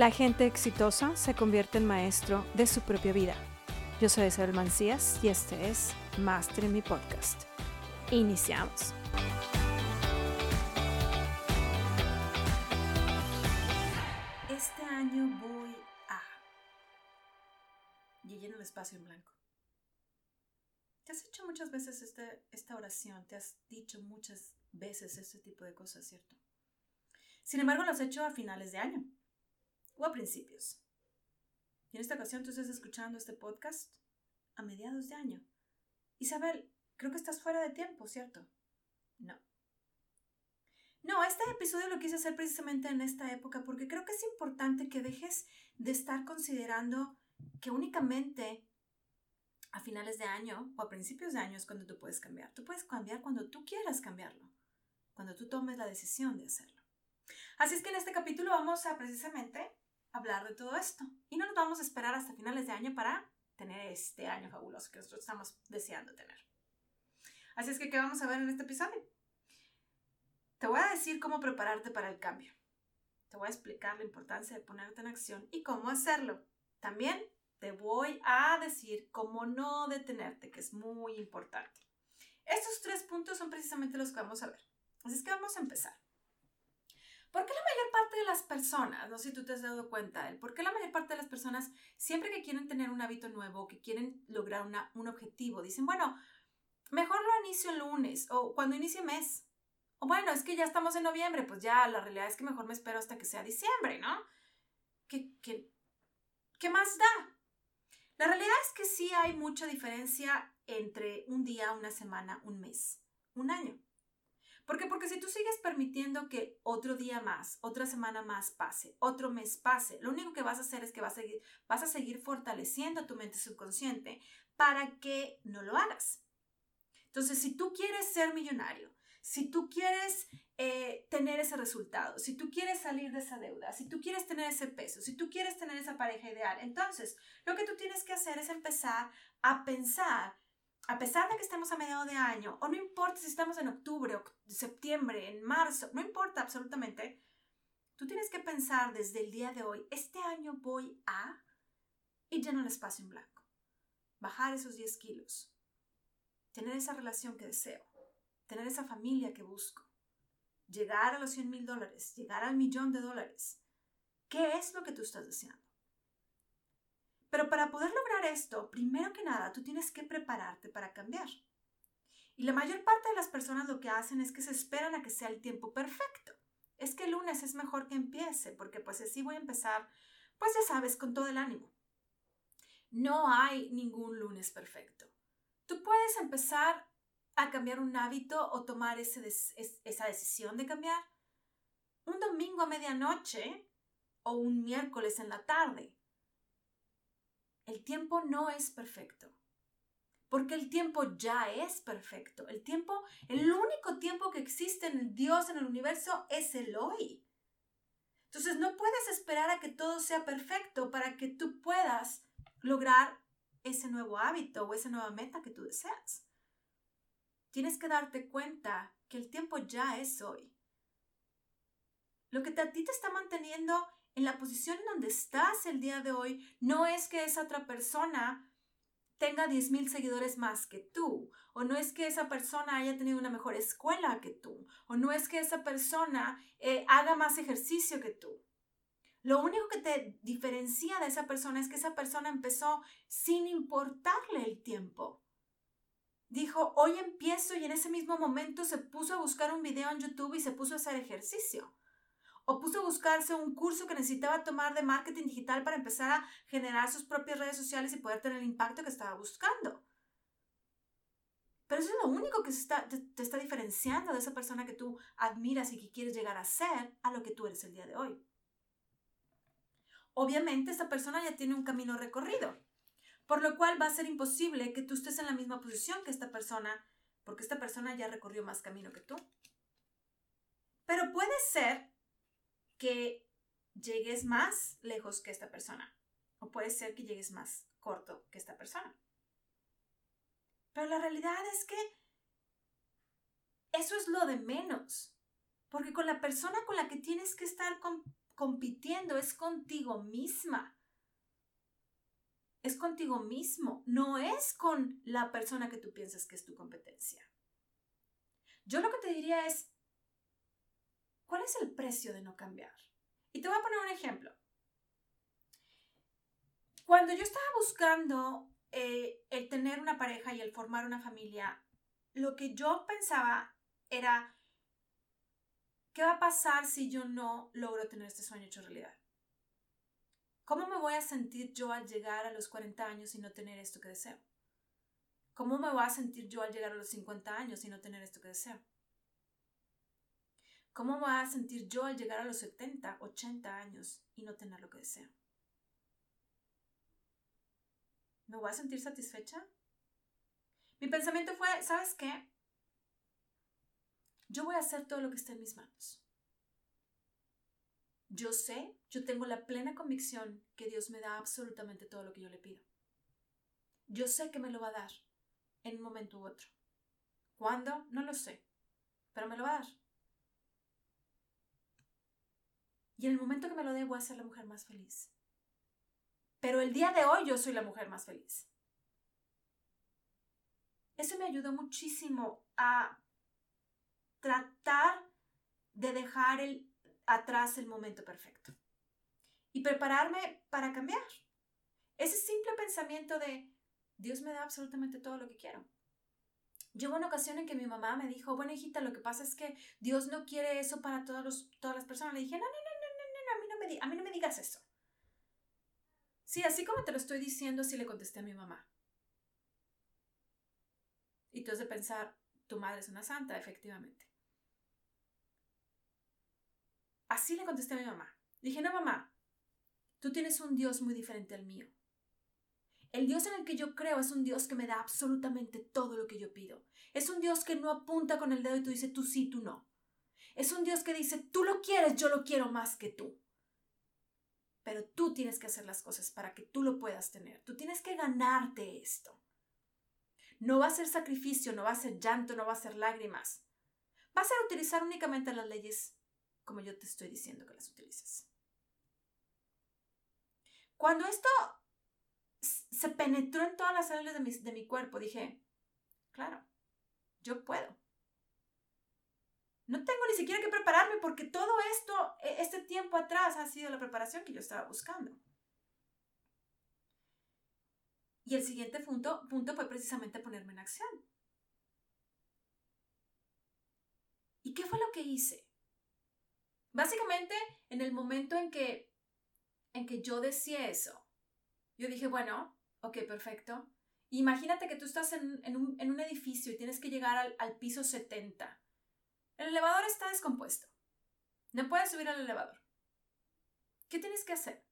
La gente exitosa se convierte en maestro de su propia vida. Yo soy Isabel Mancías y este es Master en mi podcast. Iniciamos. Este año voy a... Y el espacio en blanco. Te has hecho muchas veces este, esta oración, te has dicho muchas veces este tipo de cosas, ¿cierto? Sin embargo, lo has hecho a finales de año a principios. Y en esta ocasión tú estás escuchando este podcast a mediados de año. Isabel, creo que estás fuera de tiempo, ¿cierto? No. No, este episodio lo quise hacer precisamente en esta época porque creo que es importante que dejes de estar considerando que únicamente a finales de año o a principios de año es cuando tú puedes cambiar. Tú puedes cambiar cuando tú quieras cambiarlo, cuando tú tomes la decisión de hacerlo. Así es que en este capítulo vamos a precisamente hablar de todo esto. Y no nos vamos a esperar hasta finales de año para tener este año fabuloso que nosotros estamos deseando tener. Así es que, ¿qué vamos a ver en este episodio? Te voy a decir cómo prepararte para el cambio. Te voy a explicar la importancia de ponerte en acción y cómo hacerlo. También te voy a decir cómo no detenerte, que es muy importante. Estos tres puntos son precisamente los que vamos a ver. Así es que vamos a empezar. ¿Por qué la mayor parte de las personas, no sé si tú te has dado cuenta, por qué la mayor parte de las personas, siempre que quieren tener un hábito nuevo, que quieren lograr un objetivo, dicen, bueno, mejor lo inicio el lunes o cuando inicie mes? O bueno, es que ya estamos en noviembre, pues ya la realidad es que mejor me espero hasta que sea diciembre, ¿no? ¿Qué, qué, qué más da? La realidad es que sí hay mucha diferencia entre un día, una semana, un mes, un año. Porque si tú sigues permitiendo que otro día más, otra semana más pase, otro mes pase, lo único que vas a hacer es que vas a seguir, vas a seguir fortaleciendo tu mente subconsciente para que no lo hagas. Entonces, si tú quieres ser millonario, si tú quieres eh, tener ese resultado, si tú quieres salir de esa deuda, si tú quieres tener ese peso, si tú quieres tener esa pareja ideal, entonces lo que tú tienes que hacer es empezar a pensar a pesar de que estemos a mediados de año, o no importa si estamos en octubre, o septiembre, en marzo, no importa absolutamente, tú tienes que pensar desde el día de hoy, este año voy a, y lleno el espacio en blanco, bajar esos 10 kilos, tener esa relación que deseo, tener esa familia que busco, llegar a los 100 mil dólares, llegar al millón de dólares. ¿Qué es lo que tú estás deseando? Pero para poder lograr esto, primero que nada, tú tienes que prepararte para cambiar. Y la mayor parte de las personas lo que hacen es que se esperan a que sea el tiempo perfecto. Es que el lunes es mejor que empiece, porque pues así voy a empezar, pues ya sabes, con todo el ánimo. No hay ningún lunes perfecto. Tú puedes empezar a cambiar un hábito o tomar esa decisión de cambiar un domingo a medianoche o un miércoles en la tarde. El tiempo no es perfecto. Porque el tiempo ya es perfecto. El tiempo, el único tiempo que existe en Dios, en el universo, es el hoy. Entonces no puedes esperar a que todo sea perfecto para que tú puedas lograr ese nuevo hábito o esa nueva meta que tú deseas. Tienes que darte cuenta que el tiempo ya es hoy. Lo que a ti te está manteniendo en la posición en donde estás el día de hoy, no es que esa otra persona tenga 10.000 seguidores más que tú, o no es que esa persona haya tenido una mejor escuela que tú, o no es que esa persona eh, haga más ejercicio que tú. Lo único que te diferencia de esa persona es que esa persona empezó sin importarle el tiempo. Dijo, hoy empiezo y en ese mismo momento se puso a buscar un video en YouTube y se puso a hacer ejercicio o puso a buscarse un curso que necesitaba tomar de marketing digital para empezar a generar sus propias redes sociales y poder tener el impacto que estaba buscando. Pero eso es lo único que te, está diferenciando de esa persona que tú admiras y que quieres llegar a ser a lo que tú eres el día de hoy. Obviamente esta persona ya tiene un camino recorrido, por lo cual va a ser imposible que tú estés en la misma posición que esta persona, porque esta persona ya recorrió más camino que tú. Pero puede ser que llegues más lejos que esta persona. O puede ser que llegues más corto que esta persona. Pero la realidad es que eso es lo de menos. Porque con la persona con la que tienes que estar compitiendo es contigo misma. Es contigo mismo, no es con la persona que tú piensas que es tu competencia. Yo lo que te diría es, ¿cuál es el precio de no cambiar? Y te voy a poner un ejemplo. Cuando yo estaba buscando eh, el tener una pareja y el formar una familia, lo que yo pensaba era, ¿qué va a pasar si yo no logro tener este sueño hecho realidad? ¿Cómo me voy a sentir yo al llegar a los 40 años y no tener esto que deseo? ¿Cómo me voy a sentir yo al llegar a los 50 años y no tener esto que deseo? ¿Cómo me voy a sentir yo al llegar a los 70, 80 años y no tener lo que deseo? ¿Me voy a sentir satisfecha? Mi pensamiento fue, ¿sabes qué? Yo voy a hacer todo lo que esté en mis manos. Yo sé, yo tengo la plena convicción que Dios me da absolutamente todo lo que yo le pido. Yo sé que me lo va a dar en un momento u otro. ¿Cuándo? No lo sé, pero me lo va a dar. Y en el momento que me lo dé voy a ser la mujer más feliz. Pero el día de hoy yo soy la mujer más feliz. Eso me ayudó muchísimo a tratar de dejar el, atrás el momento perfecto y prepararme para cambiar. Ese simple pensamiento de Dios me da absolutamente todo lo que quiero. Llegó una ocasión en que mi mamá me dijo, bueno hijita, lo que pasa es que Dios no quiere eso para todas las personas. Le dije, no, no, no, no, no, no, a mí no a mí no me digas eso. Sí, así como te lo estoy diciendo, así le contesté a mi mamá. Y tú has de pensar, tu madre es una santa, efectivamente. Así le contesté a mi mamá. Dije, no, mamá, tú tienes un Dios muy diferente al mío. El Dios en el que yo creo es un Dios que me da absolutamente todo lo que yo pido. Es un Dios que no apunta con el dedo y tú dices tú sí, tú no. Es un Dios que dice, tú lo quieres, yo lo quiero más que tú pero tú tienes que hacer las cosas para que tú lo puedas tener. Tú tienes que ganarte esto. No va a ser sacrificio, no va a ser llanto, no va a ser lágrimas. Va a utilizar únicamente las leyes como yo te estoy diciendo que las utilices. Cuando esto se penetró en todas las células de mi, de mi cuerpo, dije, claro, yo puedo. No tengo ni siquiera que prepararme porque todo esto, e, este tiempo atrás, ha sido la preparación que yo estaba buscando. Y el siguiente punto, punto fue precisamente ponerme en acción. ¿Y qué fue lo que hice? Básicamente, en el momento en que, en que yo decía eso, yo dije, bueno, ok, perfecto. Imagínate que tú estás en, un, edificio y tienes que llegar al, al piso 70 el elevador está descompuesto. No puedes subir al elevador. ¿Qué tienes que hacer?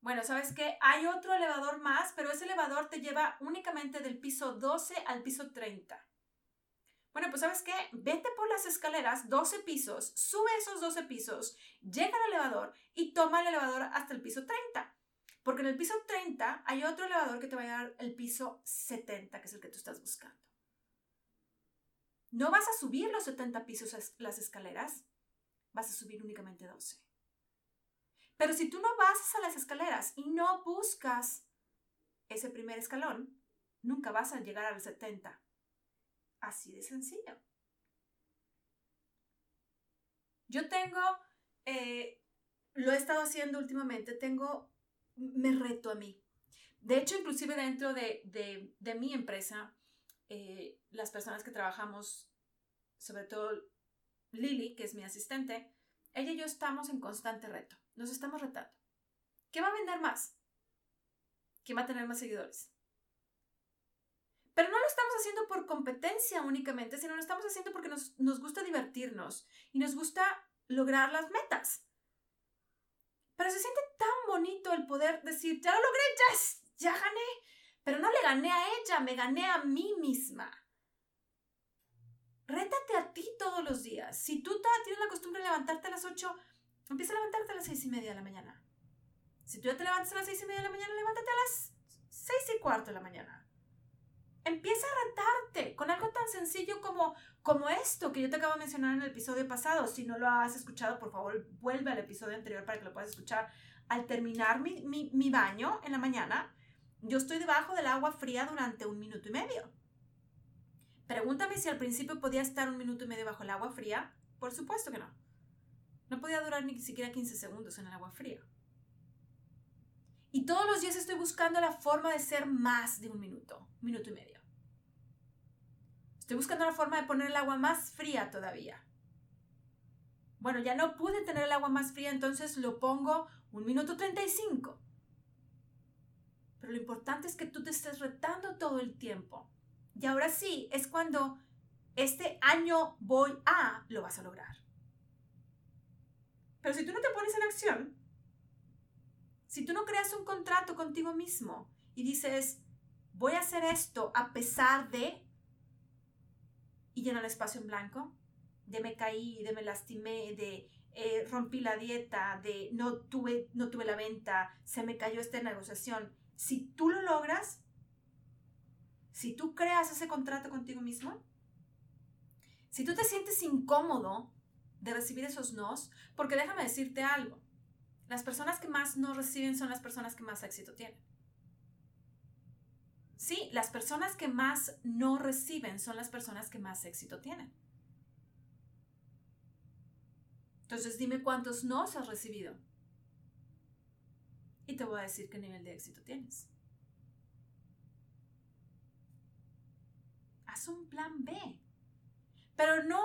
Bueno, sabes que hay otro elevador más, pero ese elevador te lleva únicamente del piso 12 al piso 30. Bueno, pues sabes qué, vete por las escaleras, 12 pisos, sube esos 12 pisos, llega al elevador y toma el elevador hasta el piso 30. Porque en el piso 30 hay otro elevador que te va a llevar el piso 70, que es el que tú estás buscando. No vas a subir los 70 pisos las escaleras, vas a subir únicamente 12. Pero si tú no vas a las escaleras y no buscas ese primer escalón, nunca vas a llegar al 70. Así de sencillo. Yo tengo, eh, lo he estado haciendo últimamente, tengo, me reto a mí. De hecho, inclusive dentro de, de mi empresa, eh, las personas que trabajamos, sobre todo Lily, que es mi asistente, ella y yo estamos en constante reto. Nos estamos retando. ¿Qué va a vender más? ¿Quién va a tener más seguidores? Pero no lo estamos haciendo por competencia únicamente, sino lo estamos haciendo porque nos, nos gusta divertirnos y nos gusta lograr las metas. Pero se siente tan bonito el poder decir, ya lo logré, ya, ya gané, pero no le gané a ella, me gané a mí misma. Rétate a ti todos los días. Si tú tienes la costumbre de levantarte a las 8, empieza a levantarte a las 6 y media de la mañana. Si tú ya te levantas a las 6 y media de la mañana, levántate a las 6 y cuarto de la mañana. Empieza a retarte con algo tan sencillo como, como esto que yo te acabo de mencionar en el episodio pasado. Si no lo has escuchado, por favor, vuelve al episodio anterior para que lo puedas escuchar. Al terminar mi, mi, mi baño en la mañana, yo estoy debajo del agua fría durante un minuto y medio. Pregúntame si al principio podía estar un minuto y medio bajo el agua fría. Por supuesto que no. No podía durar ni siquiera 15 segundos en el agua fría. Y todos los días estoy buscando la forma de ser más de un minuto, minuto y medio. Estoy buscando la forma de poner el agua más fría todavía. Bueno, ya no pude tener el agua más fría, entonces lo pongo un minuto 35. Pero lo importante es que tú te estés retando todo el tiempo. Y ahora sí, es cuando este año voy a, lo vas a lograr. Pero si tú no te pones en acción, si tú no creas un contrato contigo mismo y dices, voy a hacer esto a pesar de, y llena el espacio en blanco, de me caí, de me lastimé, de eh, rompí la dieta, de no tuve, no tuve la venta, se me cayó esta negociación. Si tú lo logras, si tú creas ese contrato contigo mismo, si tú te sientes incómodo de recibir esos nos, porque déjame decirte algo, las personas que más no reciben son las personas que más éxito tienen. Sí, las personas que más no reciben son las personas que más éxito tienen. Entonces dime cuántos no has recibido. Y te voy a decir qué nivel de éxito tienes. Haz un plan B. Pero no,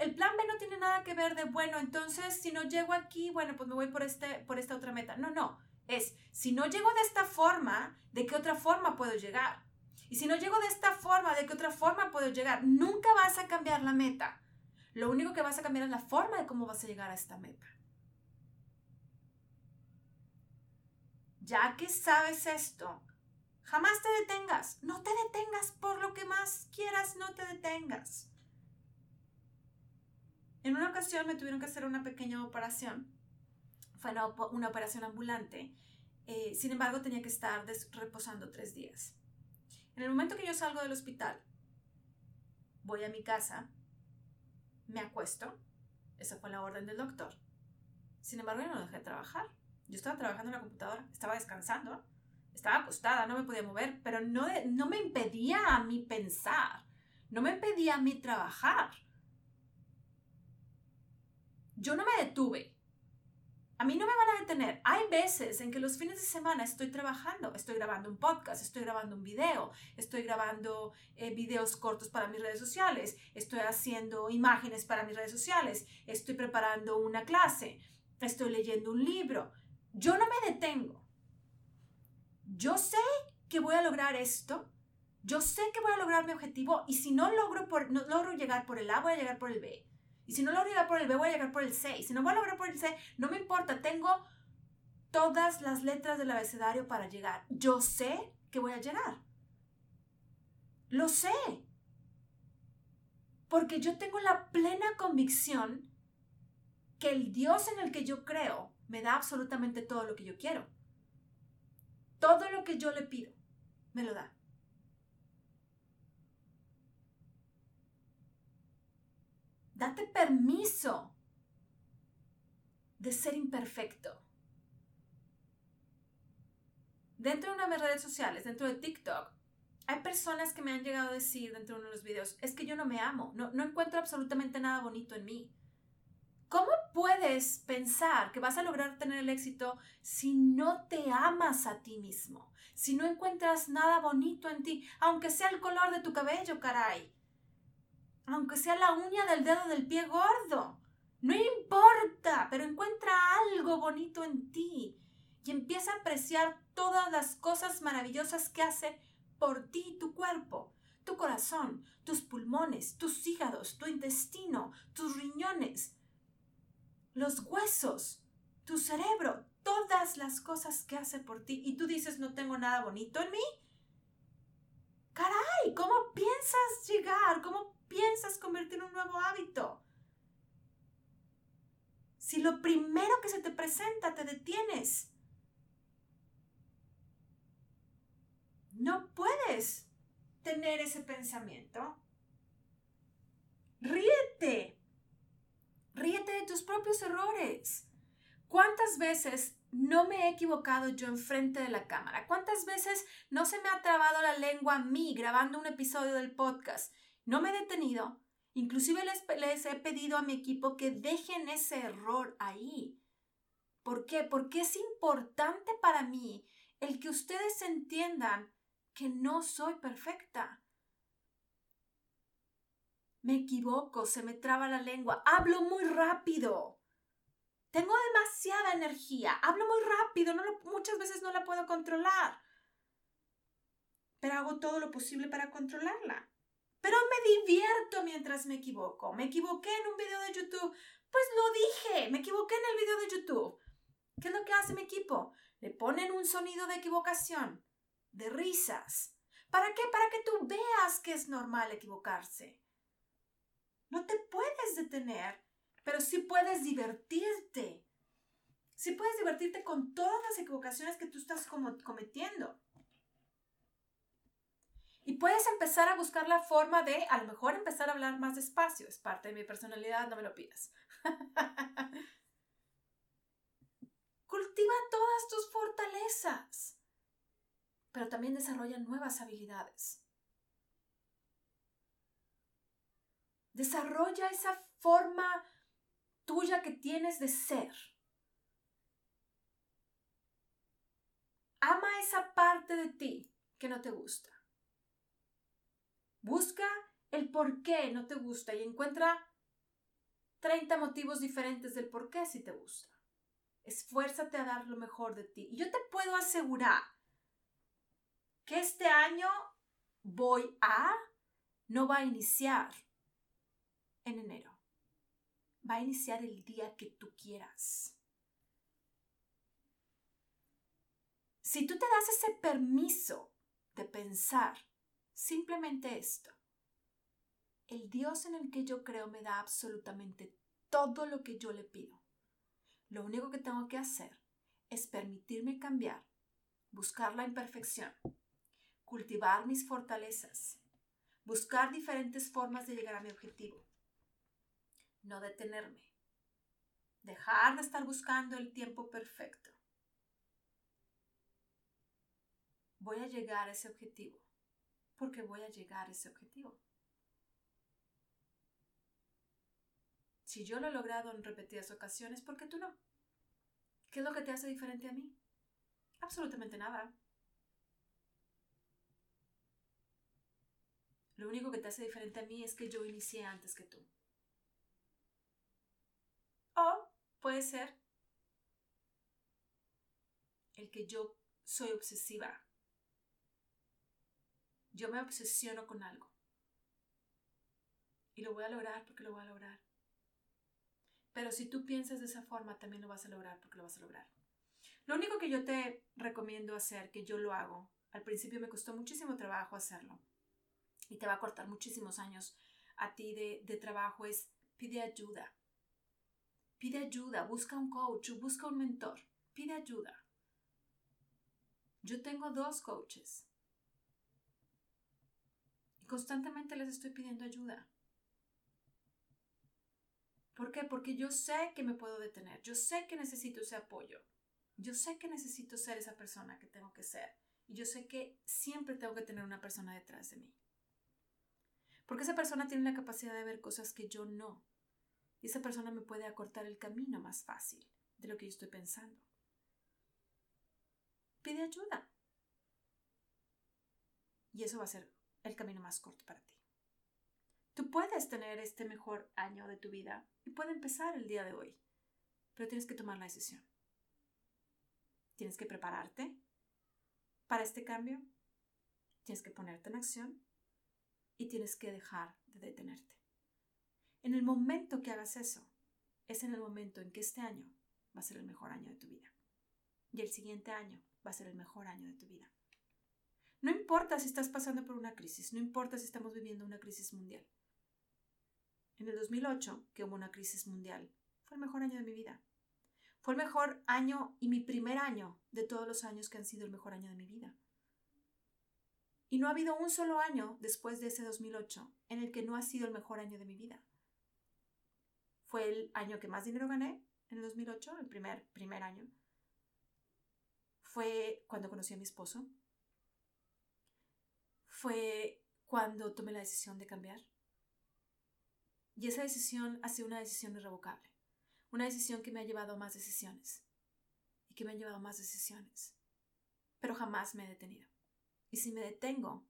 el plan B no tiene nada que ver de, bueno, entonces si no llego aquí, bueno, pues me voy por, este, por esta otra meta. No, no. Es, si no llego de esta forma, ¿de qué otra forma puedo llegar? Y si no llego de esta forma, ¿de qué otra forma puedo llegar? Nunca vas a cambiar la meta. Lo único que vas a cambiar es la forma de cómo vas a llegar a esta meta. Ya que sabes esto, jamás te detengas. No te detengas por lo que más quieras, no te detengas. En una ocasión me tuvieron que hacer una pequeña operación. Fue una, operación ambulante. Eh, sin embargo, tenía que estar reposando tres días. En el momento que yo salgo del hospital, voy a mi casa, me acuesto. Esa fue la orden del doctor. Sin embargo, yo no dejé de trabajar. Yo estaba trabajando en la computadora, estaba descansando, estaba acostada, no me podía mover, pero no, no me impedía a mí pensar, no me impedía a mí trabajar yo no me detuve. A mí no me van a detener. Hay veces en que los fines de semana estoy trabajando, estoy grabando un podcast, estoy grabando un video, estoy grabando eh, videos cortos para mis redes sociales, estoy haciendo imágenes para mis redes sociales, estoy preparando una clase, estoy leyendo un libro. Yo no me detengo. Yo sé que voy a lograr esto, yo sé que voy a lograr mi objetivo y si no logro, llegar por el A, voy a llegar por el B. Y si no logro llegar por el B, voy a llegar por el C. Y si no voy a lograr por el C, no me importa. Tengo todas las letras del abecedario para llegar. Yo sé que voy a llegar. Lo sé. Porque yo tengo la plena convicción que el Dios en el que yo creo me da absolutamente todo lo que yo quiero. Todo lo que yo le pido, me lo da. Date permiso de ser imperfecto. Dentro de una de mis redes sociales, dentro de TikTok, hay personas que me han llegado a decir dentro de uno de los videos, es que yo no me amo, no, no encuentro absolutamente nada bonito en mí. ¿Cómo puedes pensar que vas a lograr tener el éxito si no te amas a ti mismo? Si no encuentras nada bonito en ti, aunque sea el color de tu cabello, caray aunque sea la uña del dedo del pie gordo. No importa, pero encuentra algo bonito en ti y empieza a apreciar todas las cosas maravillosas que hace por ti tu cuerpo, tu corazón, tus pulmones, tus hígados, tu intestino, tus riñones, los huesos, tu cerebro, todas las cosas que hace por ti y tú dices no tengo nada bonito en mí. Caray, ¿cómo piensas llegar? ¿Cómo piensas convertir en un nuevo hábito? Si lo primero que se te presenta te detienes, no puedes. tener ese pensamiento, ríete. Ríete de tus propios errores. ¿Cuántas veces no me he equivocado yo enfrente de la cámara? ¿Cuántas veces no se me ha trabado la lengua a mí grabando un episodio del podcast? No me he detenido. Inclusive les, les he pedido a mi equipo que dejen ese error ahí. ¿Por qué? Porque es importante para mí el que ustedes entiendan que no soy perfecta. Me equivoco, se me traba la lengua, hablo muy rápido. Tengo demasiada energía, hablo muy rápido, muchas veces no la puedo controlar. Pero hago todo lo posible para controlarla. Pero me divierto mientras me equivoco. Me equivoqué en un video de YouTube. Pues lo dije, me equivoqué en el video de YouTube. ¿Qué es lo que hace mi equipo? Le ponen un sonido de equivocación, de risas. ¿Para qué? Para que tú veas que es normal equivocarse. No te puedes detener, pero sí puedes divertirte. Sí puedes divertirte con todas las equivocaciones que tú estás cometiendo. Y puedes empezar a buscar la forma de, a lo mejor, empezar a hablar más despacio. Es parte de mi personalidad, no me lo pidas. Cultiva todas tus fortalezas, pero también desarrolla nuevas habilidades. Desarrolla esa forma tuya que tienes de ser. Ama esa parte de ti que no te gusta. Busca el por qué no te gusta y encuentra 30 motivos diferentes del por qué sí te gusta. Esfuérzate a dar lo mejor de ti. Y yo te puedo asegurar que este año voy a, no va a iniciar en enero. Va a iniciar el día que tú quieras. Si tú te das ese permiso de pensar simplemente esto, el Dios en el que yo creo me da absolutamente todo lo que yo le pido. Lo único que tengo que hacer es permitirme cambiar, buscar la imperfección, cultivar mis fortalezas, buscar diferentes formas de llegar a mi objetivo, no detenerme, dejar de estar buscando el tiempo perfecto. Voy a llegar a ese objetivo porque voy a llegar a ese objetivo. Si yo lo he logrado en repetidas ocasiones, ¿por qué tú no? ¿Qué es lo que te hace diferente a mí? Absolutamente nada. Lo único que te hace diferente a mí es que yo inicié antes que tú. O puede ser el que yo soy obsesiva. Yo me obsesiono con algo. Y lo voy a lograr porque lo voy a lograr. Pero si tú piensas de esa forma, también lo vas a lograr porque lo vas a lograr. Lo único que yo te recomiendo hacer, que yo lo hago, al principio me costó muchísimo trabajo hacerlo y te va a cortar muchísimos años a ti de, de trabajo, es pide ayuda. Pide ayuda, busca un coach, busca un mentor, pide ayuda. Yo tengo dos coaches y constantemente les estoy pidiendo ayuda. ¿Por qué? Porque yo sé que me puedo detener, yo sé que necesito ese apoyo, yo sé que necesito ser esa persona que tengo que ser y yo sé que siempre tengo que tener una persona detrás de mí. Porque esa persona tiene la capacidad de ver cosas que yo no. Y esa persona me puede acortar el camino más fácil de lo que yo estoy pensando. Pide ayuda. Y eso va a ser el camino más corto para ti. Tú puedes tener este mejor año de tu vida y puede empezar el día de hoy, pero tienes que tomar la decisión. Tienes que prepararte para este cambio, tienes que ponerte en acción y tienes que dejar de detenerte. En el momento que hagas eso, es en el momento en que este año va a ser el mejor año de tu vida. Y el siguiente año va a ser el mejor año de tu vida. No importa si estás pasando por una crisis, no importa si estamos viviendo una crisis mundial. En el 2008, que hubo una crisis mundial, fue el mejor año de mi vida. Fue el mejor año y mi primer año de todos los años que han sido el mejor año de mi vida. Y no ha habido un solo año después de ese 2008 en el que no ha sido el mejor año de mi vida. Fue el año que más dinero gané en el 2008, el primer, primer año. Fue cuando conocí a mi esposo. Fue cuando tomé la decisión de cambiar. Y esa decisión ha sido una decisión irrevocable. Una decisión que me ha llevado a más decisiones. Y que me ha llevado a más decisiones. Pero jamás me he detenido. Y si me detengo,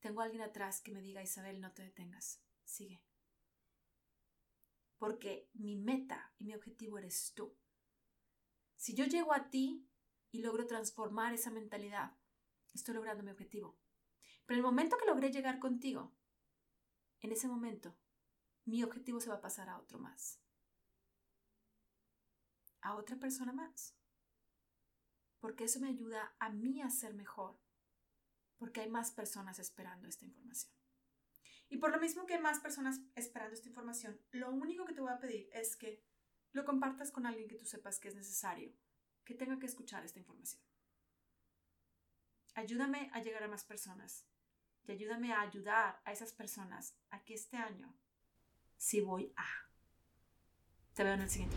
tengo a alguien atrás que me diga, Isabel, no te detengas, sigue. Porque mi meta y mi objetivo eres tú. Si yo llego a ti y logro transformar esa mentalidad, estoy logrando mi objetivo. Pero el momento que logré llegar contigo, en ese momento, mi objetivo se va a pasar a otro más. A otra persona más. Porque eso me ayuda a mí a ser mejor porque hay más personas esperando esta información. Y por lo mismo que hay más personas esperando esta información, lo único que te voy a pedir es que lo compartas con alguien que tú sepas que es necesario, que tenga que escuchar esta información. Ayúdame a llegar a más personas y ayúdame a ayudar a esas personas a que este año sí voy a. Te veo en el siguiente.